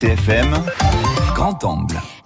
TFM,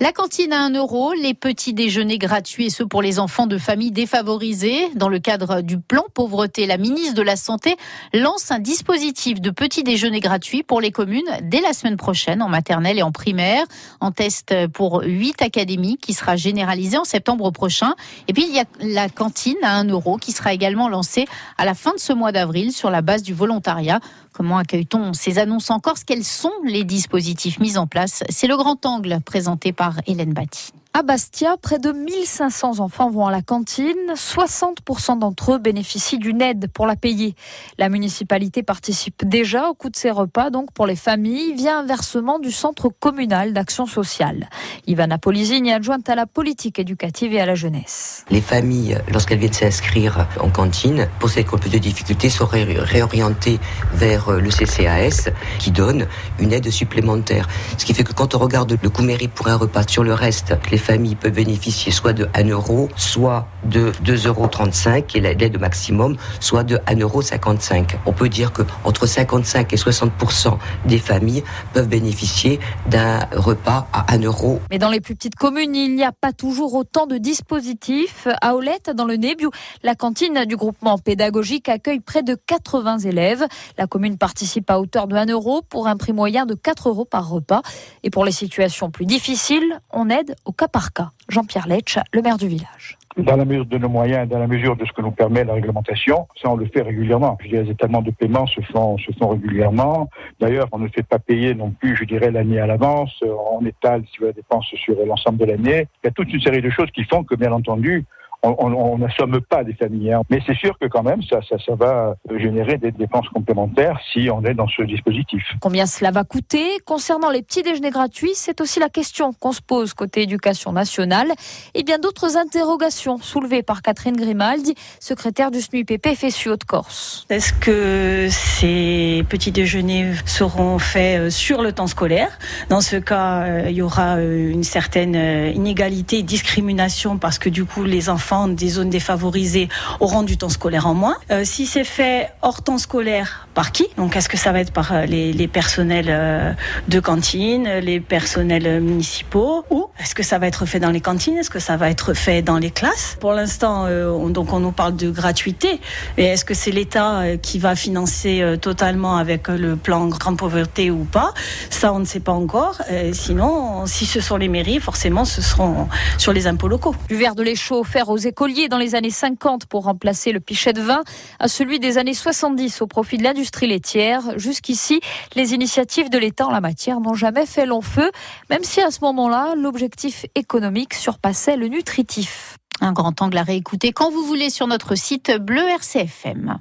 La cantine à 1 euro, les petits déjeuners gratuits et ceux pour les enfants de familles défavorisées. Dans le cadre du plan pauvreté, la ministre de la Santé lance un dispositif de petits déjeuners gratuits pour les communes dès la semaine prochaine en maternelle et en primaire. En test pour 8 académies qui sera généralisé en septembre prochain. Et puis il y a la cantine à 1 euro qui sera également lancée à la fin de ce mois d'avril sur la base du volontariat. Comment accueille-t-on ces annonces en Corse Quels sont les dispositifs mis en place? C'est le grand angle présenté par Hélène Batty. À Bastia, près de 1500 enfants vont à la cantine. 60% d'entre eux bénéficient d'une aide pour la payer. La municipalité participe déjà au coût de ces repas, donc pour les familles, via un versement du Centre communal d'action sociale. Ivana Polizini, adjointe à la politique éducative et à la jeunesse. Les familles, lorsqu'elles viennent s'inscrire en cantine, pour celles qui ont de difficultés, sont réorientées vers le CCAS qui donne une aide supplémentaire. Ce qui fait que quand on regarde le coût mérite pour un repas sur le reste, les familles peuvent bénéficier soit de 1 euro, soit de 2,35 euros et l'aide maximum, soit de 1,55 euro. On peut dire que entre 55 et 60% des familles peuvent bénéficier d'un repas à 1 euro. Mais dans les plus petites communes, il n'y a pas toujours autant de dispositifs. À Olette, dans le Nébiou, la cantine du groupement pédagogique accueille près de 80 élèves. La commune participe à hauteur de 1 euro pour un prix moyen de 4 euros par repas. Et pour les situations plus difficiles, on aide au cas par cas. Jean-Pierre Letch, le maire du village dans la mesure de nos moyens, dans la mesure de ce que nous permet la réglementation. Ça, on le fait régulièrement. Je dirais, les étalements de paiement se font, se font régulièrement. D'ailleurs, on ne fait pas payer non plus, je dirais, l'année à l'avance. On étale, si vous la dépense sur l'ensemble de l'année. Il y a toute une série de choses qui font que, bien entendu, on n'assomme pas des familles. Hein. Mais c'est sûr que quand même, ça, ça, ça va générer des dépenses complémentaires si on est dans ce dispositif. Combien cela va coûter? Concernant les petits déjeuners gratuits, c'est aussi la question qu'on se pose côté éducation nationale. Et bien d'autres interrogations soulevées par Catherine Grimaldi, secrétaire du SNUIPP FSU Haute-Corse. Est-ce que ces petits déjeuners seront faits euh, sur le temps scolaire? Dans ce cas, euh, il y aura euh, une certaine inégalité, discrimination parce que du coup, les enfants des zones défavorisées auront du temps scolaire en moins. Euh, si c'est fait hors temps scolaire, par qui? Donc est-ce que ça va être par euh, les, personnels euh, de cantine, les personnels municipaux? Ou est-ce que ça va être fait dans les cantines? Est-ce que ça va être fait dans les classes? Pour l'instant, on, donc on nous parle de gratuité. Et est-ce que c'est l'État qui va financer totalement avec le plan grande pauvreté ou pas? Ça, on ne sait pas encore. sinon, si ce sont les mairies, forcément, ce seront sur les impôts locaux. Du verre de chaud offert aux écoliers dans les années 50 pour remplacer le pichet de vin à celui des années 70 au profit de l'industrie laitière. Jusqu'ici, les initiatives de l'État en la matière n'ont jamais fait long feu, même si à ce moment-là, l'objectif économique surpassait le nutritif. Un grand angle à réécouter quand vous voulez sur notre site bleu RCFM.